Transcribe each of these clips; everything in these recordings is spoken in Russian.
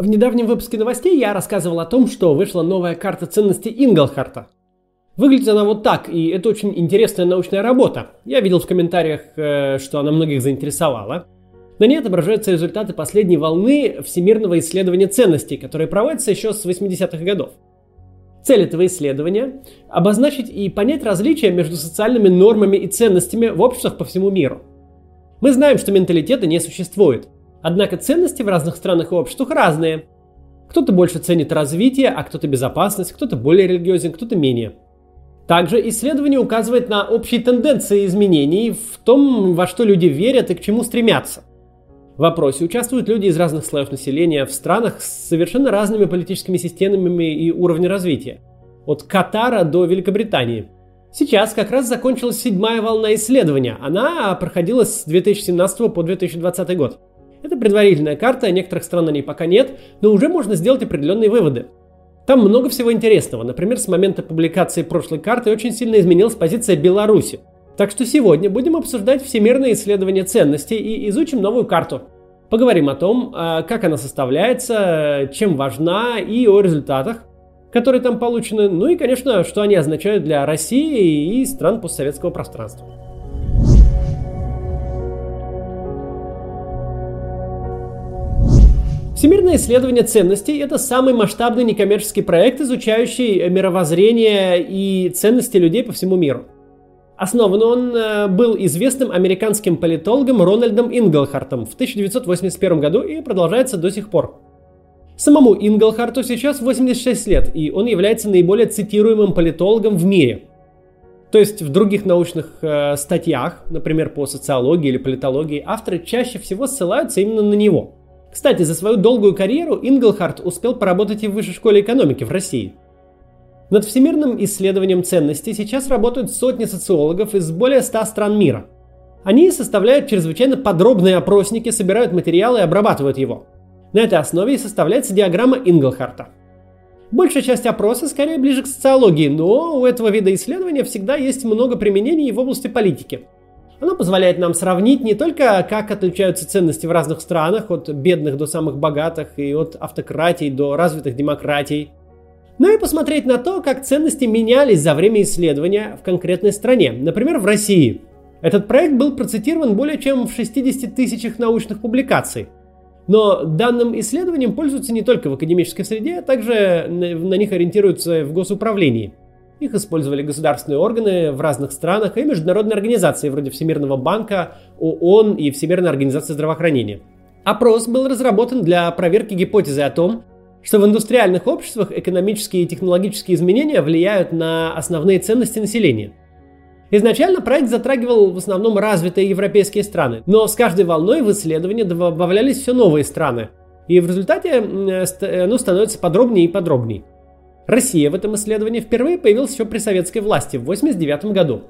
В недавнем выпуске новостей я рассказывал о том, что вышла новая карта ценностей Инглхарта. Выглядит она вот так, и это очень интересная научная работа. Я видел в комментариях, э, что она многих заинтересовала. На ней отображаются результаты последней волны всемирного исследования ценностей, которое проводится еще с 80-х годов. Цель этого исследования – обозначить и понять различия между социальными нормами и ценностями в обществах по всему миру. Мы знаем, что менталитета не существует – Однако ценности в разных странах и обществах разные. Кто-то больше ценит развитие, а кто-то безопасность, кто-то более религиозен, кто-то менее. Также исследование указывает на общие тенденции изменений в том, во что люди верят и к чему стремятся. В вопросе участвуют люди из разных слоев населения в странах с совершенно разными политическими системами и уровнем развития. От Катара до Великобритании. Сейчас как раз закончилась седьмая волна исследования. Она проходила с 2017 по 2020 год. Это предварительная карта, некоторых стран на ней пока нет, но уже можно сделать определенные выводы. Там много всего интересного. Например, с момента публикации прошлой карты очень сильно изменилась позиция Беларуси. Так что сегодня будем обсуждать всемирное исследование ценностей и изучим новую карту. Поговорим о том, а, как она составляется, чем важна и о результатах, которые там получены, ну и, конечно, что они означают для России и стран постсоветского пространства. Всемирное исследование ценностей – это самый масштабный некоммерческий проект, изучающий мировоззрение и ценности людей по всему миру. Основан он э, был известным американским политологом Рональдом Инглхартом в 1981 году и продолжается до сих пор. Самому Инглхарту сейчас 86 лет, и он является наиболее цитируемым политологом в мире. То есть в других научных э, статьях, например, по социологии или политологии, авторы чаще всего ссылаются именно на него – кстати, за свою долгую карьеру Инглхарт успел поработать и в Высшей школе экономики в России. Над всемирным исследованием ценностей сейчас работают сотни социологов из более 100 стран мира. Они составляют чрезвычайно подробные опросники, собирают материалы и обрабатывают его. На этой основе и составляется диаграмма Инглхарта. Большая часть опроса скорее ближе к социологии, но у этого вида исследования всегда есть много применений в области политики – оно позволяет нам сравнить не только, как отличаются ценности в разных странах, от бедных до самых богатых и от автократий до развитых демократий, но и посмотреть на то, как ценности менялись за время исследования в конкретной стране, например, в России. Этот проект был процитирован более чем в 60 тысячах научных публикаций. Но данным исследованием пользуются не только в академической среде, а также на них ориентируются в госуправлении – их использовали государственные органы в разных странах и международные организации вроде Всемирного банка, ООН и Всемирной организации здравоохранения. Опрос был разработан для проверки гипотезы о том, что в индустриальных обществах экономические и технологические изменения влияют на основные ценности населения. Изначально проект затрагивал в основном развитые европейские страны, но с каждой волной в исследование добавлялись все новые страны, и в результате оно становится подробнее и подробнее. Россия в этом исследовании впервые появилась еще при советской власти в 1989 году.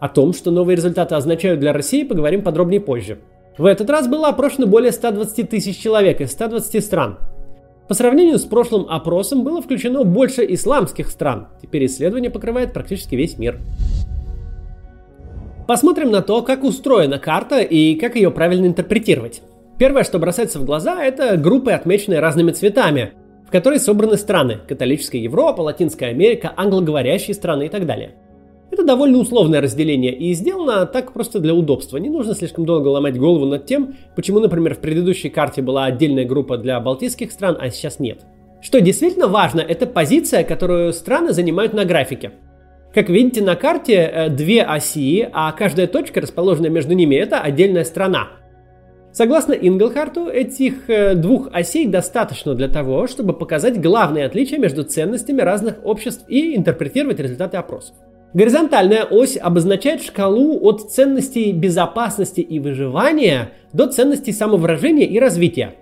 О том, что новые результаты означают для России, поговорим подробнее позже. В этот раз было опрошено более 120 тысяч человек из 120 стран. По сравнению с прошлым опросом было включено больше исламских стран. Теперь исследование покрывает практически весь мир. Посмотрим на то, как устроена карта и как ее правильно интерпретировать. Первое, что бросается в глаза, это группы, отмеченные разными цветами в которой собраны страны – католическая Европа, Латинская Америка, англоговорящие страны и так далее. Это довольно условное разделение и сделано так просто для удобства. Не нужно слишком долго ломать голову над тем, почему, например, в предыдущей карте была отдельная группа для балтийских стран, а сейчас нет. Что действительно важно, это позиция, которую страны занимают на графике. Как видите на карте, э, две оси, а каждая точка, расположенная между ними, это отдельная страна. Согласно Инглхарту, этих э, двух осей достаточно для того, чтобы показать главные отличия между ценностями разных обществ и интерпретировать результаты опросов. Горизонтальная ось обозначает шкалу от ценностей безопасности и выживания до ценностей самовыражения и развития.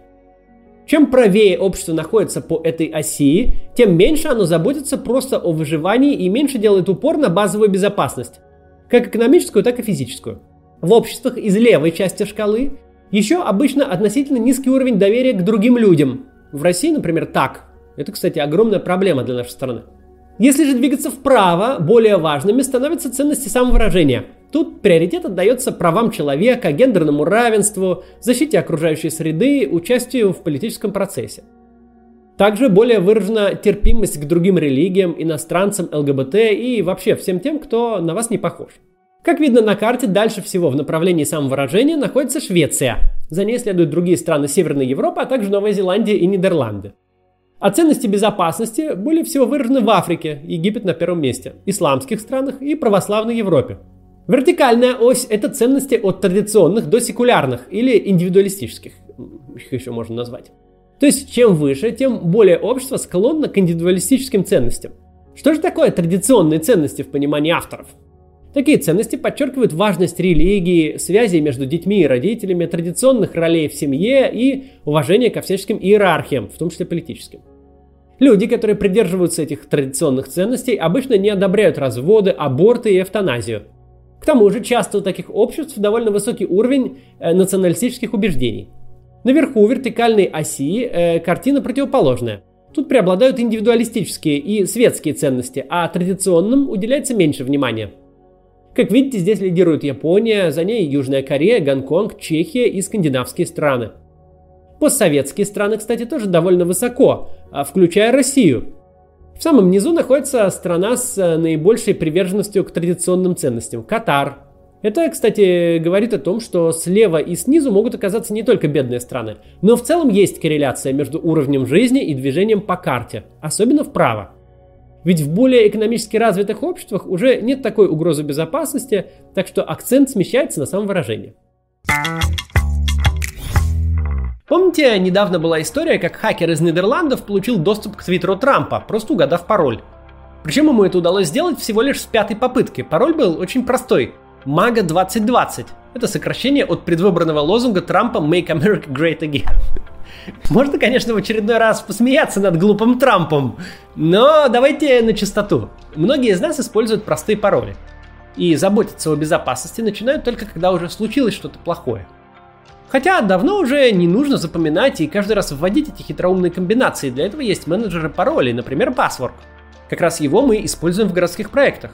Чем правее общество находится по этой оси, тем меньше оно заботится просто о выживании и меньше делает упор на базовую безопасность, как экономическую, так и физическую. В обществах из левой части шкалы еще обычно относительно низкий уровень доверия к другим людям. В России, например, так. Это, кстати, огромная проблема для нашей страны. Если же двигаться вправо, более важными становятся ценности самовыражения. Тут приоритет отдается правам человека, гендерному равенству, защите окружающей среды, участию в политическом процессе. Также более выражена терпимость к другим религиям, иностранцам, ЛГБТ и вообще всем тем, кто на вас не похож. Как видно на карте, дальше всего в направлении самовыражения находится Швеция. За ней следуют другие страны Северной Европы, а также Новая Зеландия и Нидерланды. А ценности безопасности более всего выражены в Африке, Египет на первом месте, исламских странах и православной Европе. Вертикальная ось – это ценности от традиционных до секулярных или индивидуалистических, их еще можно назвать. То есть, чем выше, тем более общество склонно к индивидуалистическим ценностям. Что же такое традиционные ценности в понимании авторов? Такие ценности подчеркивают важность религии, связи между детьми и родителями, традиционных ролей в семье и уважение ко всяческим иерархиям, в том числе политическим. Люди, которые придерживаются этих традиционных ценностей, обычно не одобряют разводы, аборты и эвтаназию. К тому же часто у таких обществ довольно высокий уровень э, националистических убеждений. Наверху вертикальной оси э, картина противоположная. Тут преобладают индивидуалистические и светские ценности, а традиционным уделяется меньше внимания. Как видите, здесь лидирует Япония, за ней Южная Корея, Гонконг, Чехия и скандинавские страны. Постсоветские страны, кстати, тоже довольно высоко, а, включая Россию. В самом низу находится страна с э, наибольшей приверженностью к традиционным ценностям – Катар. Это, кстати, говорит о том, что слева и снизу могут оказаться не только бедные страны, но в целом есть корреляция между уровнем жизни и движением по карте, особенно вправо. Ведь в более экономически развитых обществах уже нет такой угрозы безопасности, так что акцент смещается на самовыражение. Помните, недавно была история, как хакер из Нидерландов получил доступ к твиттеру Трампа, просто угадав пароль. Причем ему это удалось сделать всего лишь с пятой попытки. Пароль был очень простой. MAGA 2020. Это сокращение от предвыборного лозунга Трампа «Make America Great Again». Можно, конечно, в очередной раз посмеяться над глупым Трампом, но давайте на чистоту. Многие из нас используют простые пароли. И заботиться о безопасности начинают только когда уже случилось что-то плохое. Хотя давно уже не нужно запоминать и каждый раз вводить эти хитроумные комбинации. Для этого есть менеджеры паролей, например, Password. Как раз его мы используем в городских проектах.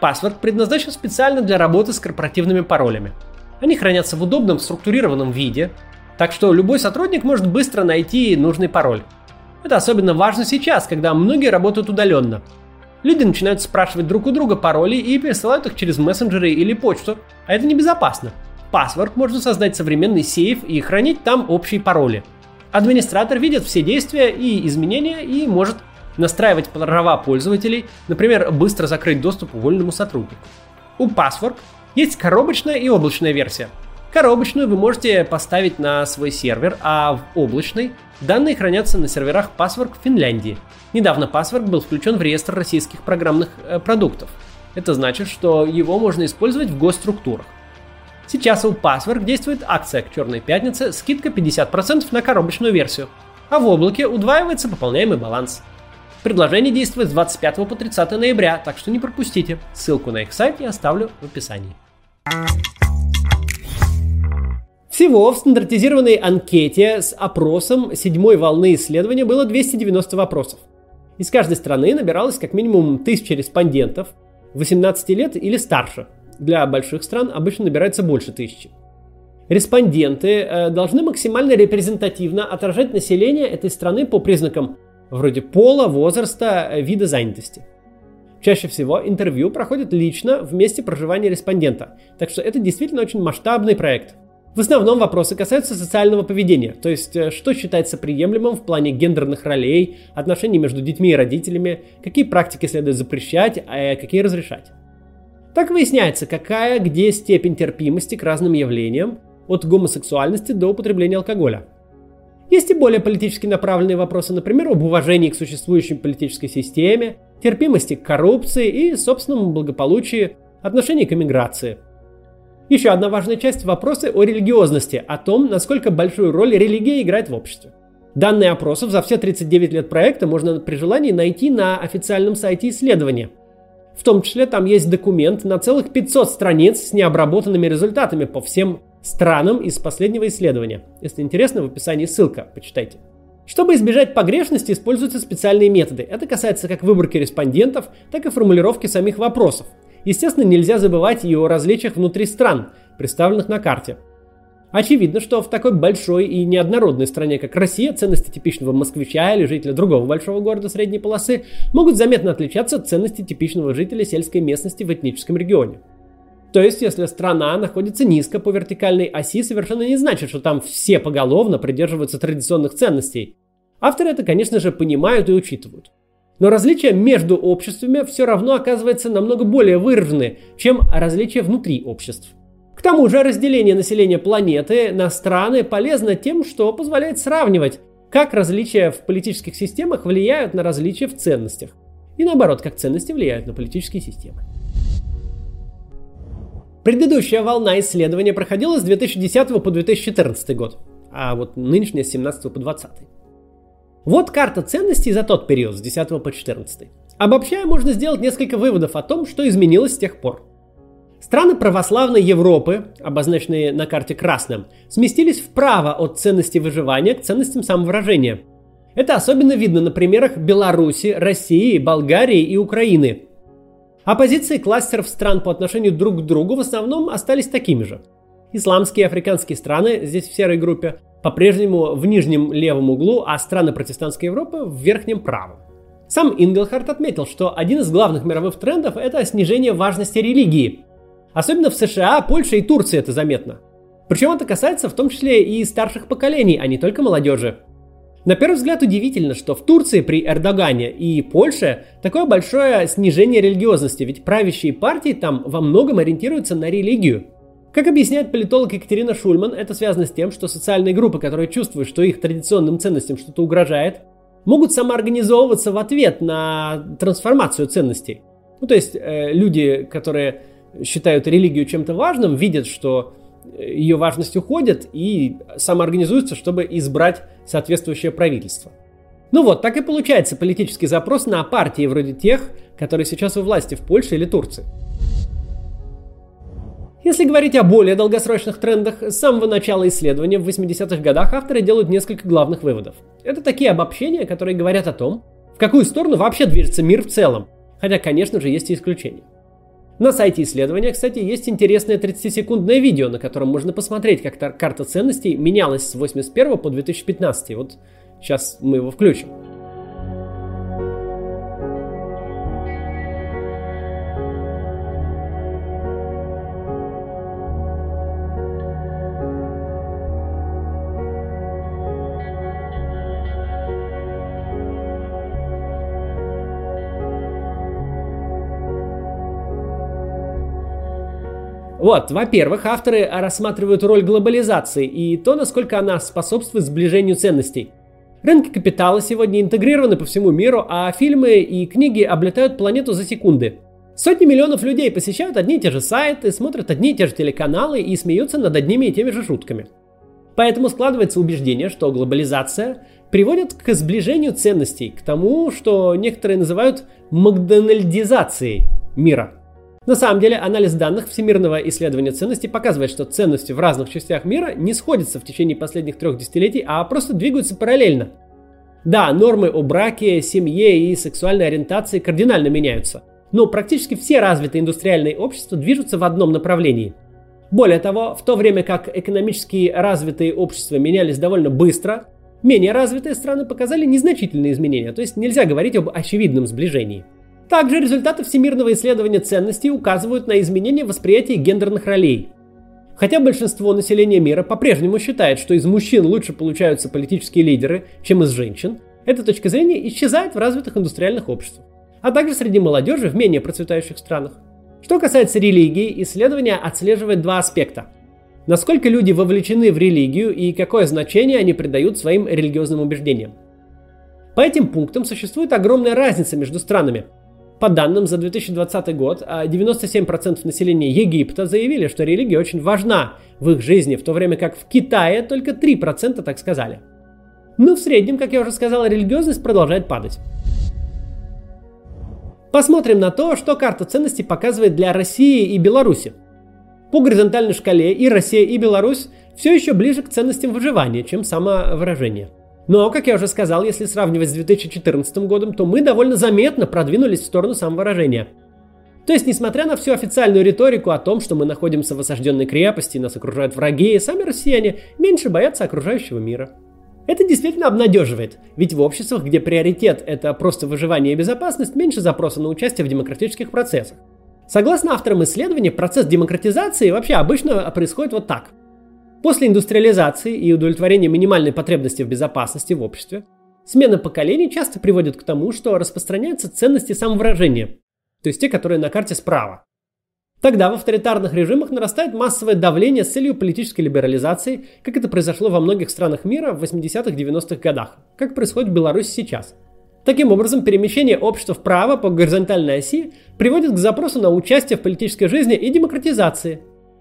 Password предназначен специально для работы с корпоративными паролями. Они хранятся в удобном структурированном виде, так что любой сотрудник может быстро найти нужный пароль. Это особенно важно сейчас, когда многие работают удаленно. Люди начинают спрашивать друг у друга пароли и пересылают их через мессенджеры или почту, а это небезопасно. Password можно создать современный сейф и хранить там общие пароли. Администратор видит все действия и изменения и может настраивать права пользователей, например, быстро закрыть доступ уволенному сотруднику. У Password есть коробочная и облачная версия – Коробочную вы можете поставить на свой сервер, а в облачной данные хранятся на серверах Password в Финляндии. Недавно Password был включен в реестр российских программных э, продуктов. Это значит, что его можно использовать в госструктурах. Сейчас у Password действует акция к Черной Пятнице, скидка 50% на коробочную версию, а в облаке удваивается пополняемый баланс. Предложение действует с 25 по 30 ноября, так что не пропустите. Ссылку на их сайт я оставлю в описании. Всего в стандартизированной анкете с опросом седьмой волны исследования было 290 вопросов. Из каждой страны набиралось как минимум 1000 респондентов 18 лет или старше. Для больших стран обычно набирается больше тысячи. Респонденты э, должны максимально репрезентативно отражать население этой страны по признакам вроде пола, возраста, э, вида занятости. Чаще всего интервью проходит лично в месте проживания респондента, так что это действительно очень масштабный проект – в основном вопросы касаются социального поведения, то есть э, что считается приемлемым в плане гендерных ролей, отношений между детьми и родителями, какие практики следует запрещать, а какие разрешать. Так выясняется, какая где степень терпимости к разным явлениям, от гомосексуальности до употребления алкоголя. Есть и более политически направленные вопросы, например, об уважении к существующей политической системе, терпимости к коррупции и собственному благополучию, отношении к эмиграции – еще одна важная часть – вопросы о религиозности, о том, насколько большую роль религия играет в обществе. Данные опросов за все 39 лет проекта можно при желании найти на официальном сайте исследования. В том числе там есть документ на целых 500 страниц с необработанными результатами по всем странам из последнего исследования. Если интересно, в описании ссылка, почитайте. Чтобы избежать погрешности, используются специальные методы. Это касается как выборки респондентов, так и формулировки самих вопросов. Естественно, нельзя забывать и о различиях внутри стран, представленных на карте. Очевидно, что в такой большой и неоднородной стране, как Россия, ценности типичного москвича или жителя другого большого города средней полосы могут заметно отличаться от ценностей типичного жителя сельской местности в этническом регионе. То есть, если страна находится низко по вертикальной оси, совершенно не значит, что там все поголовно придерживаются традиционных ценностей. Авторы это, конечно же, понимают и учитывают. Но различия между обществами все равно оказываются намного более выражены, чем различия внутри обществ. К тому же разделение населения планеты на страны полезно тем, что позволяет сравнивать, как различия в политических системах влияют на различия в ценностях. И наоборот, как ценности влияют на политические системы. Предыдущая волна исследования проходила с 2010 по 2014 год, а вот нынешняя с 17 по 20. Вот карта ценностей за тот период с 10 по 14. Обобщая, можно сделать несколько выводов о том, что изменилось с тех пор. Страны православной Европы, обозначенные на карте красным, сместились вправо от ценности выживания к ценностям самовыражения. Это особенно видно на примерах Беларуси, России, Болгарии и Украины. А позиции кластеров стран по отношению друг к другу в основном остались такими же. Исламские и африканские страны, здесь в серой группе, по-прежнему в нижнем левом углу, а страны протестантской Европы в верхнем правом. Сам Инглхарт отметил, что один из главных мировых трендов – это снижение важности религии – Особенно в США, Польше и Турции это заметно. Причем это касается в том числе и старших поколений, а не только молодежи. На первый взгляд удивительно, что в Турции при Эрдогане и Польше такое большое снижение религиозности, ведь правящие партии там во многом ориентируются на религию. Как объясняет политолог Екатерина Шульман, это связано с тем, что социальные группы, которые чувствуют, что их традиционным ценностям что-то угрожает, могут самоорганизовываться в ответ на трансформацию ценностей. Ну, то есть э, люди, которые считают религию чем-то важным, видят, что ее важность уходит и самоорганизуются, чтобы избрать соответствующее правительство. Ну вот, так и получается политический запрос на партии вроде тех, которые сейчас у власти в Польше или Турции. Если говорить о более долгосрочных трендах, с самого начала исследования в 80-х годах авторы делают несколько главных выводов. Это такие обобщения, которые говорят о том, в какую сторону вообще движется мир в целом. Хотя, конечно же, есть и исключения. На сайте исследования, кстати, есть интересное 30-секундное видео, на котором можно посмотреть, как карта ценностей менялась с 81 по 2015. Вот сейчас мы его включим. Вот, во-первых, авторы рассматривают роль глобализации и то, насколько она способствует сближению ценностей. Рынки капитала сегодня интегрированы по всему миру, а фильмы и книги облетают планету за секунды. Сотни миллионов людей посещают одни и те же сайты, смотрят одни и те же телеканалы и смеются над одними и теми же шутками. Поэтому складывается убеждение, что глобализация приводит к сближению ценностей, к тому, что некоторые называют макдональдизацией мира – на самом деле, анализ данных Всемирного исследования ценностей показывает, что ценности в разных частях мира не сходятся в течение последних трех десятилетий, а просто двигаются параллельно. Да, нормы о браке, семье и сексуальной ориентации кардинально меняются, но практически все развитые индустриальные общества движутся в одном направлении. Более того, в то время как экономически развитые общества менялись довольно быстро, менее развитые страны показали незначительные изменения, то есть нельзя говорить об очевидном сближении. Также результаты всемирного исследования ценностей указывают на изменение восприятия гендерных ролей. Хотя большинство населения мира по-прежнему считает, что из мужчин лучше получаются политические лидеры, чем из женщин, эта точка зрения исчезает в развитых индустриальных обществах, а также среди молодежи в менее процветающих странах. Что касается религии, исследование отслеживает два аспекта. Насколько люди вовлечены в религию и какое значение они придают своим религиозным убеждениям. По этим пунктам существует огромная разница между странами – по данным за 2020 год, 97% а, населения Египта заявили, что религия очень важна в их жизни, в то время как в Китае только 3% так сказали. Но в среднем, как я уже сказал, религиозность продолжает падать. Посмотрим на то, что карта ценностей показывает для России и Беларуси. По горизонтальной шкале и Россия, и Беларусь все еще ближе к ценностям выживания, чем самовыражение. Но, как я уже сказал, если сравнивать с 2014 годом, то мы довольно заметно продвинулись в сторону самовыражения. То есть, несмотря на всю официальную риторику о том, что мы находимся в осажденной крепости, нас окружают враги, сами россияне меньше боятся окружающего мира. Это действительно обнадеживает, ведь в обществах, где приоритет – это просто выживание и безопасность, меньше запроса на участие в демократических процессах. Согласно авторам исследования, процесс демократизации вообще обычно происходит вот так. После индустриализации и удовлетворения минимальной потребности в безопасности в обществе, смена поколений часто приводит к тому, что распространяются ценности самовыражения, то есть те, которые на карте справа. Тогда в авторитарных режимах нарастает массовое давление с целью политической либерализации, как это произошло во многих странах мира в 80-х-90-х годах, как происходит в Беларуси сейчас. Таким образом, перемещение общества вправо по горизонтальной оси приводит к запросу на участие в политической жизни и демократизации.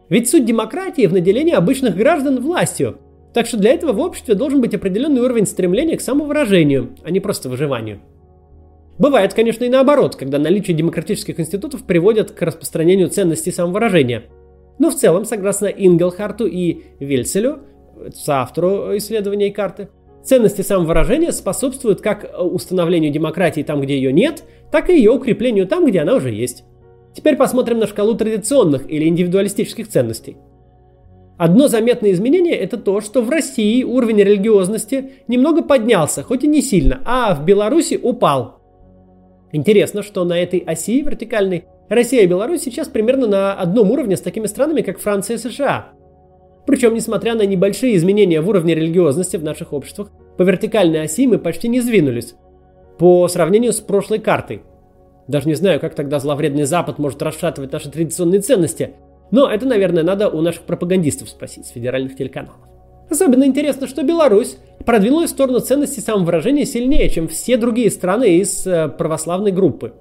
Ведь суть демократии в наделении обычных граждан властью. Так что для этого в обществе должен быть определенный уровень стремления к самовыражению, а не просто выживанию. Бывает, конечно, и наоборот, когда наличие демократических институтов приводит к распространению ценностей самовыражения. Но в целом, согласно Ингелхарту и Вельцелю, соавтору исследования карты, ценности самовыражения способствуют как установлению демократии там, где ее нет, так и ее укреплению там, где она уже есть. Теперь посмотрим на шкалу традиционных или индивидуалистических ценностей. Одно заметное изменение – это то, что в России уровень религиозности немного поднялся, хоть и не сильно, а в Беларуси упал. Интересно, что на этой оси вертикальной Россия и Беларусь сейчас примерно на одном уровне с такими странами, как Франция и США. Причем, несмотря на небольшие изменения в уровне религиозности в наших обществах, по вертикальной оси мы почти не сдвинулись. По сравнению с прошлой картой. Даже не знаю, как тогда зловредный Запад может расшатывать наши традиционные ценности. Но это, наверное, надо у наших пропагандистов спросить с федеральных телеканалов. Особенно интересно, что Беларусь продвинулась в сторону ценности самовыражения сильнее, чем все другие страны из э, православной группы.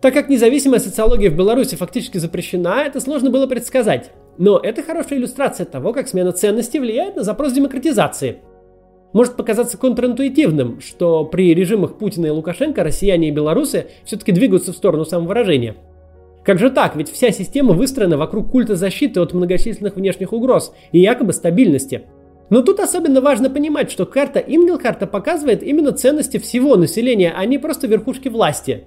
Так как независимая социология в Беларуси фактически запрещена, это сложно было предсказать. Но это хорошая иллюстрация того, как смена ценностей влияет на запрос демократизации. Может показаться контринтуитивным, что при режимах Путина и Лукашенко россияне и белорусы все-таки двигаются в сторону самовыражения. Как же так? Ведь вся система выстроена вокруг культа защиты от многочисленных внешних угроз и якобы стабильности – но тут особенно важно понимать, что карта Ингелхарта показывает именно ценности всего населения, а не просто верхушки власти.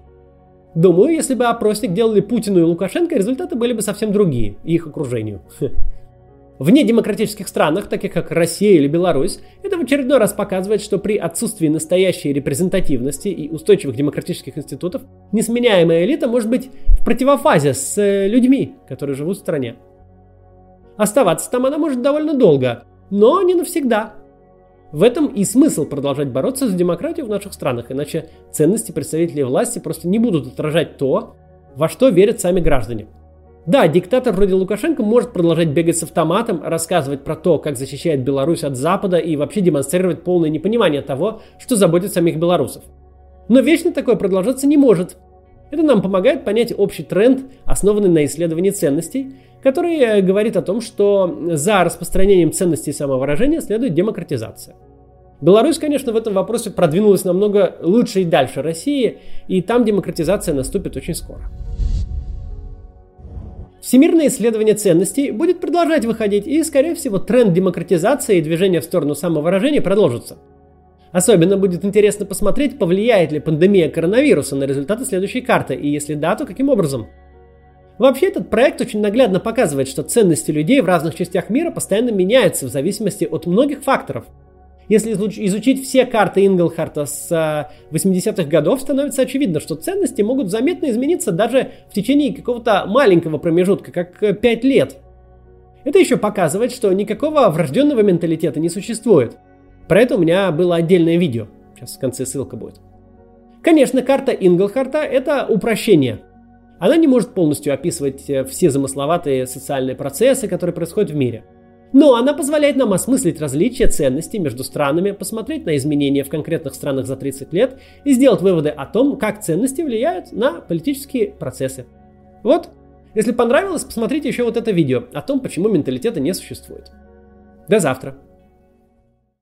Думаю, если бы опросник делали Путину и Лукашенко, результаты были бы совсем другие, их окружению. В недемократических странах, таких как Россия или Беларусь, это в очередной раз показывает, что при отсутствии настоящей репрезентативности и устойчивых демократических институтов несменяемая элита может быть в противофазе с э, людьми, которые живут в стране. Оставаться там она может довольно долго, но не навсегда. В этом и смысл продолжать бороться за демократию в наших странах, иначе ценности представителей власти просто не будут отражать то, во что верят сами граждане. Да, диктатор вроде Лукашенко может продолжать бегать с автоматом, рассказывать про то, как защищает Беларусь от Запада и вообще демонстрировать полное непонимание того, что заботит самих белорусов. Но вечно такое продолжаться не может. Это нам помогает понять общий тренд, основанный на исследовании ценностей, который э, говорит о том, что за распространением ценностей самовыражения следует демократизация. Беларусь, конечно, в этом вопросе продвинулась намного лучше и дальше России, и там демократизация наступит очень скоро. Всемирное исследование ценностей будет продолжать выходить, и, скорее всего, тренд демократизации и движения в сторону самовыражения продолжится. Особенно будет интересно посмотреть, повлияет ли пандемия коронавируса на результаты следующей карты, и если да, то каким образом – Вообще этот проект очень наглядно показывает, что ценности людей в разных частях мира постоянно меняются в зависимости от многих факторов. Если изучить все карты Инглхарта с 80-х э, годов, становится очевидно, что ценности могут заметно измениться даже в течение какого-то маленького промежутка, как 5 э, лет. Это еще показывает, что никакого врожденного менталитета не существует. Про это у меня было отдельное видео. Сейчас в конце ссылка будет. Конечно, карта Инглхарта – это упрощение – она не может полностью описывать э, все замысловатые социальные процессы, которые происходят в мире. Но она позволяет нам осмыслить различия ценностей между странами, посмотреть на изменения в конкретных странах за 30 лет и сделать выводы о том, как ценности влияют на политические процессы. Вот, если понравилось, посмотрите еще вот это видео о том, почему менталитета не существует. До завтра.